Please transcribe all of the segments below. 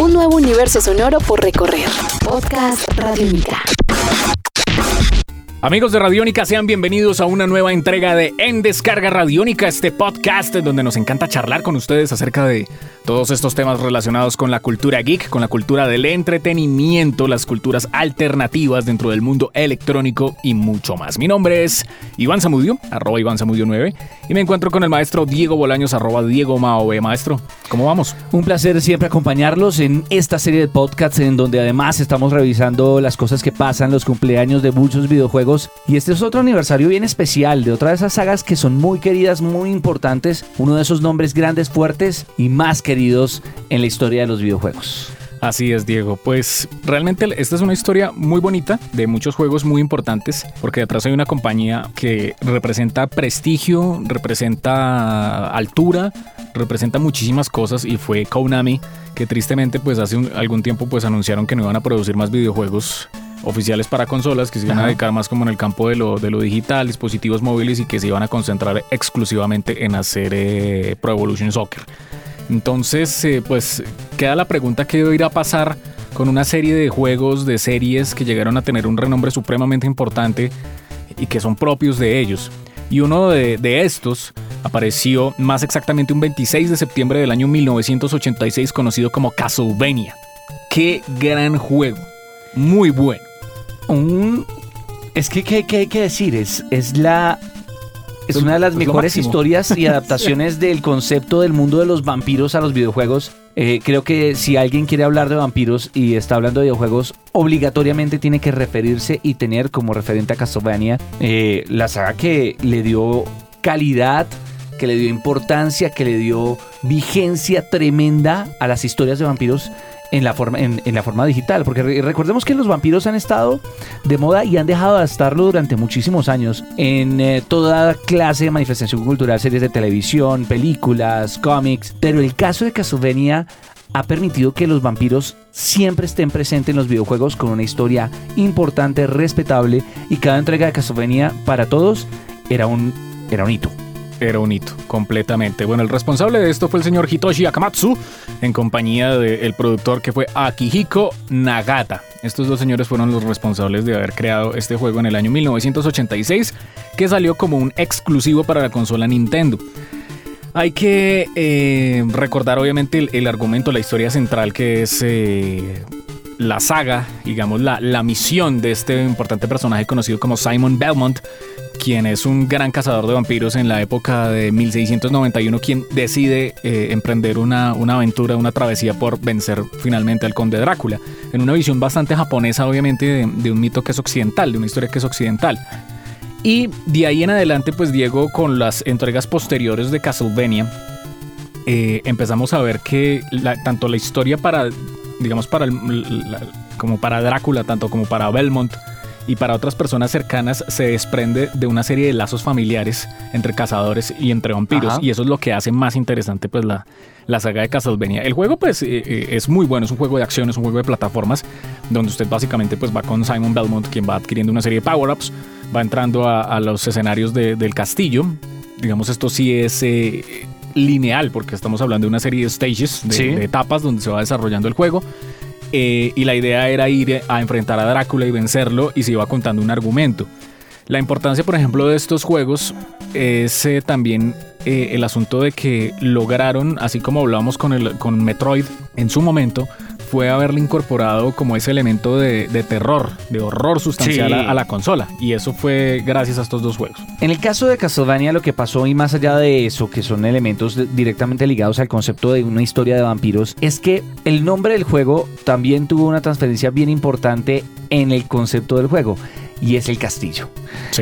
Un nuevo universo sonoro por recorrer. Podcast Radiónica. Amigos de Radiónica, sean bienvenidos a una nueva entrega de En Descarga Radiónica, este podcast donde nos encanta charlar con ustedes acerca de todos estos temas relacionados con la cultura geek, con la cultura del entretenimiento, las culturas alternativas dentro del mundo electrónico y mucho más. Mi nombre es Iván Zamudio, arroba Iván Zamudio 9, y me encuentro con el maestro Diego Bolaños, arroba Diego Maove. Maestro, ¿cómo vamos? Un placer siempre acompañarlos en esta serie de podcasts en donde además estamos revisando las cosas que pasan, los cumpleaños de muchos videojuegos y este es otro aniversario bien especial de otra de esas sagas que son muy queridas, muy importantes, uno de esos nombres grandes, fuertes y más queridos en la historia de los videojuegos. Así es, Diego. Pues realmente esta es una historia muy bonita de muchos juegos muy importantes, porque detrás hay una compañía que representa prestigio, representa altura, representa muchísimas cosas y fue Konami que tristemente pues hace algún tiempo pues anunciaron que no iban a producir más videojuegos oficiales para consolas que se iban a dedicar más como en el campo de lo, de lo digital, dispositivos móviles y que se iban a concentrar exclusivamente en hacer eh, Pro Evolution Soccer. Entonces, eh, pues queda la pregunta qué irá a pasar con una serie de juegos, de series que llegaron a tener un renombre supremamente importante y que son propios de ellos. Y uno de, de estos apareció más exactamente un 26 de septiembre del año 1986 conocido como Castlevania. Qué gran juego, muy bueno un... Es que, ¿qué, hay que decir? Es, es la... Es una de las mejores historias y adaptaciones del concepto del mundo de los vampiros a los videojuegos. Eh, creo que si alguien quiere hablar de vampiros y está hablando de videojuegos, obligatoriamente tiene que referirse y tener como referente a Castlevania eh, la saga que le dio calidad, que le dio importancia, que le dio vigencia tremenda a las historias de vampiros en la forma, en, la forma digital. Porque recordemos que los vampiros han estado de moda y han dejado de estarlo durante muchísimos años en eh, toda clase de manifestación cultural, series de televisión, películas, cómics. Pero el caso de Castlevania ha permitido que los vampiros siempre estén presentes en los videojuegos con una historia importante, respetable y cada entrega de Castlevania para todos era un, era un hito era un hito, completamente. Bueno, el responsable de esto fue el señor Hitoshi Akamatsu, en compañía del productor que fue Akihiko Nagata. Estos dos señores fueron los responsables de haber creado este juego en el año 1986, que salió como un exclusivo para la consola Nintendo. Hay que eh, recordar obviamente el, argumento, la historia central que es eh, la saga, digamos la, la misión de este importante personaje conocido como Simon Belmont, quien es un gran cazador de vampiros en la época de 1691, quien decide eh, emprender una, aventura, una travesía por vencer finalmente al conde Drácula, en una visión bastante japonesa obviamente de, un mito que es occidental, de una historia que es occidental. Y de ahí en adelante, pues Diego, con las entregas posteriores de Castlevania, eh, empezamos a ver que tanto la historia para, digamos, para como para Drácula, tanto como para Belmont, y para otras personas cercanas se desprende de una serie de lazos familiares entre cazadores y entre vampiros y eso es lo que hace más interesante pues la, la saga de Castlevania. El juego pues eh, eh, es muy bueno, es un juego de acción, es un juego de plataformas donde usted básicamente pues va con Simon Belmont quien va adquiriendo una serie de power-ups, va entrando a, los escenarios del castillo, digamos esto sí es... Eh, lineal porque estamos hablando de una serie de stages, de etapas donde se va desarrollando el juego eh, y la idea era ir a enfrentar a Drácula y vencerlo y se iba contando un argumento. La importancia, por ejemplo, de estos juegos es eh, también eh, el asunto de que lograron, así como hablábamos con, el, con Metroid en su momento, fue haberle incorporado como ese elemento de, terror, de horror sustancial a, la consola. Y eso fue gracias a estos dos juegos. En el caso de Castlevania, lo que pasó, y más allá de eso, que son elementos directamente ligados al concepto de una historia de vampiros, es que el nombre del juego también tuvo una transferencia bien importante en el concepto del juego y es el castillo.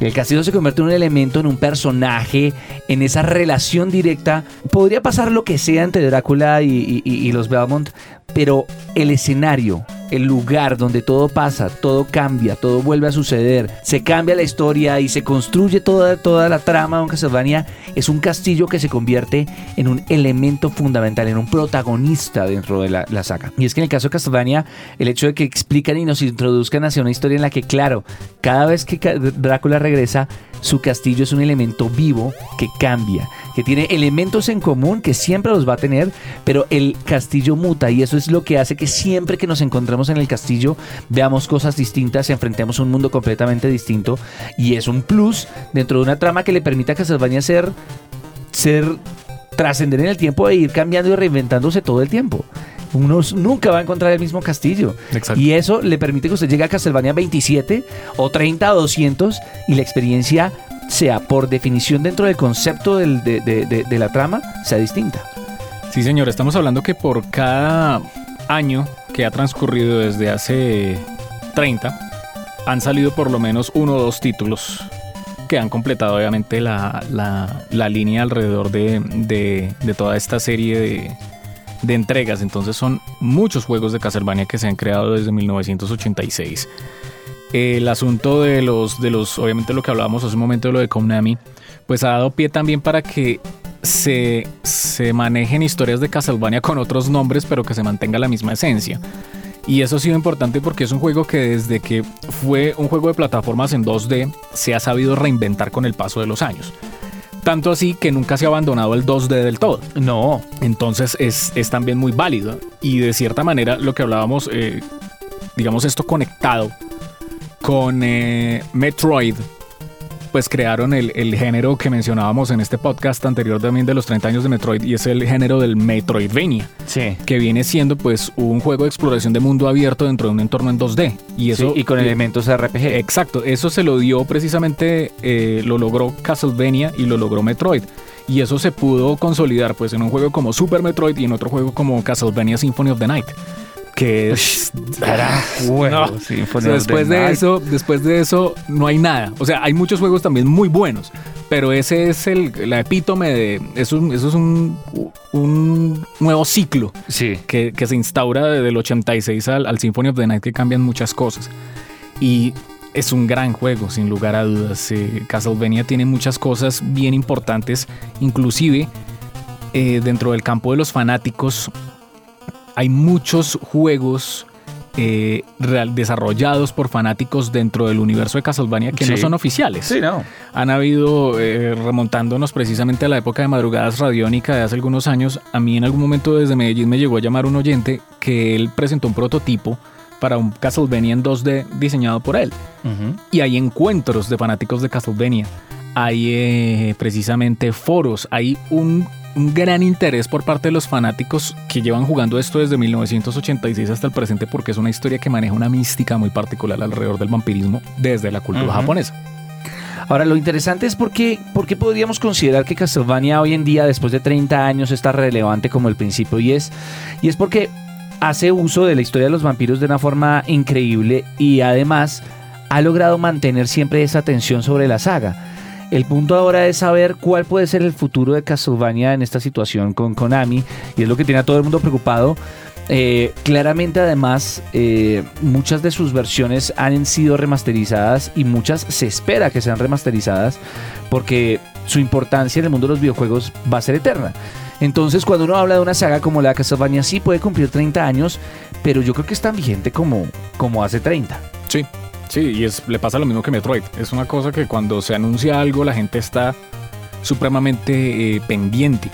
El castillo se convierte en un elemento, en un personaje, en esa relación directa. Podría pasar lo que sea entre Drácula y, y los Belmont, pero el escenario, el lugar donde todo pasa, todo cambia, todo vuelve a suceder, se cambia la historia y se construye toda, toda la trama de Castlevania, es un castillo que se convierte en un elemento fundamental, en un protagonista dentro de la, la saga. Y es que en el caso de Castlevania, el hecho de que explican y nos introduzcan hacia una historia en la que, claro, cada vez que Drácula regresa, su castillo es un elemento vivo que cambia, que tiene elementos en común que siempre los va a tener, pero el castillo muta y eso es lo que hace que siempre que nos encontremos en el castillo veamos cosas distintas, enfrentemos un mundo completamente distinto y es un plus dentro de una trama que le permita a Castlevania ser ser trascender en el tiempo e ir cambiando y reinventándose todo el tiempo uno nunca va a encontrar el mismo castillo. Y eso le permite que usted llegue a Castlevania 27 o 30 o 200 y la experiencia sea por definición dentro del concepto de, la trama, sea distinta. Sí, señor, estamos hablando que por cada año que ha transcurrido desde hace 30, han salido por lo menos uno o dos títulos que han completado obviamente la, la línea alrededor de, toda esta serie de, de entregas. Entonces son muchos juegos de Castlevania que se han creado desde 1986. El asunto de los, de los, obviamente lo que hablábamos hace un momento de lo de Konami, pues ha dado pie también para que se, se manejen historias de Castlevania con otros nombres, pero que se mantenga la misma esencia. Y eso ha sido importante porque es un juego que desde que fue un juego de plataformas en 2D se ha sabido reinventar con el paso de los años. Tanto así que nunca se ha abandonado el 2D del todo. No. Entonces es, también muy válido. Y de cierta manera lo que hablábamos, eh, digamos esto conectado con eh, Metroid pues crearon el, género que mencionábamos en este podcast anterior también de los 30 años de Metroid y es el género del Metroidvania. Sí. Que viene siendo pues un juego de exploración de mundo abierto dentro de un entorno en 2D. Y, eso, y con elementos RPG. Exacto, eso se lo dio precisamente, eh, lo logró Castlevania y lo logró Metroid. Y eso se pudo consolidar pues en un juego como Super Metroid y en otro juego como Castlevania Symphony of the Night que es bueno, después de eso después de eso no hay nada o sea hay muchos juegos también muy buenos pero ese es el la epítome de eso, eso es un, un nuevo ciclo sí. que, se instaura desde el 86 al, al Symphony of the Night que cambian muchas cosas y es un gran juego, sin lugar a dudas. Eh, Castlevania tiene muchas cosas bien importantes, inclusive eh, dentro del campo de los fanáticos hay muchos juegos eh, desarrollados por fanáticos dentro del universo de Castlevania que no son oficiales. Sí, no. Han habido, eh, remontándonos precisamente a la época de Madrugadas Radiónica de hace algunos años, a mí en algún momento desde Medellín me llegó a llamar un oyente que él presentó un prototipo para un Castlevania en 2D diseñado por él. Y hay encuentros de fanáticos de Castlevania. Hay eh, precisamente foros, hay un un gran interés por parte de los fanáticos que llevan jugando esto desde 1986 hasta el presente porque es una historia que maneja una mística muy particular alrededor del vampirismo desde la cultura japonesa. Ahora, lo interesante es por qué, por qué podríamos considerar que Castlevania hoy en día, después de 30 años, está relevante como el principio. Y es, y es porque hace uso de la historia de los vampiros de una forma increíble y además ha logrado mantener siempre esa atención sobre la saga. El punto ahora es saber cuál puede ser el futuro de Castlevania en esta situación con Konami y es lo que tiene a todo el mundo preocupado. Eh, claramente además eh, muchas de sus versiones han sido remasterizadas y muchas se espera que sean remasterizadas porque su importancia en el mundo de los videojuegos va a ser eterna. Entonces cuando uno habla de una saga como la de Castlevania sí puede cumplir 30 años, pero yo creo que es tan vigente como, como hace 30. Sí, Sí, y es, le pasa lo mismo que Metroid. Es una cosa que cuando se anuncia algo la gente está supremamente eh, pendiente.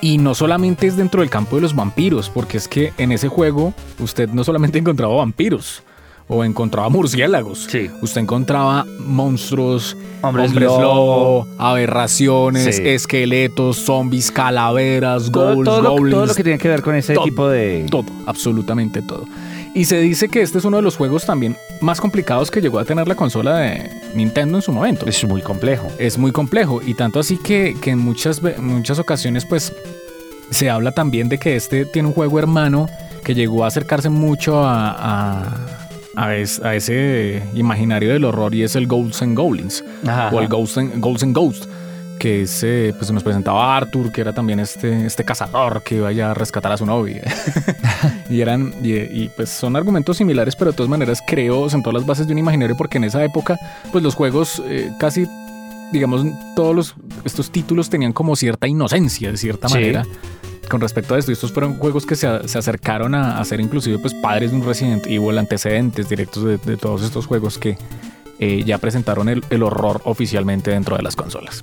Y no solamente es dentro del campo de los vampiros, porque es que en ese juego usted no solamente encontraba vampiros o encontraba murciélagos. Sí. Usted encontraba monstruos, hombres, lobo, aberraciones, esqueletos, zombies, calaveras, goblins. Todo, todo lo que tiene que ver con ese tipo de. Todo, absolutamente todo. Y se dice que este es uno de los juegos también más complicados que llegó a tener la consola de Nintendo en su momento. Es muy complejo. Es muy complejo. Y tanto así que, en muchas, muchas ocasiones, pues, se habla también de que este tiene un juego hermano que llegó a acercarse mucho a, a, ese imaginario del horror y es el Ghosts and Goblins. o el Ghosts and, Ghosts and Ghosts que ese, pues nos presentaba Arthur, que era también este, este cazador que iba a rescatar a su novia. y eran, y, pues son argumentos similares, pero de todas maneras creo sentó las bases de un imaginario porque en esa época, pues los juegos eh, casi, digamos, todos los, estos títulos tenían como cierta inocencia, de cierta manera. Con respecto a esto, estos fueron juegos que se, acercaron a, ser inclusive pues padres de un Resident Evil, antecedentes directos de, de todos estos juegos que, eh, ya presentaron el, el horror oficialmente dentro de las consolas.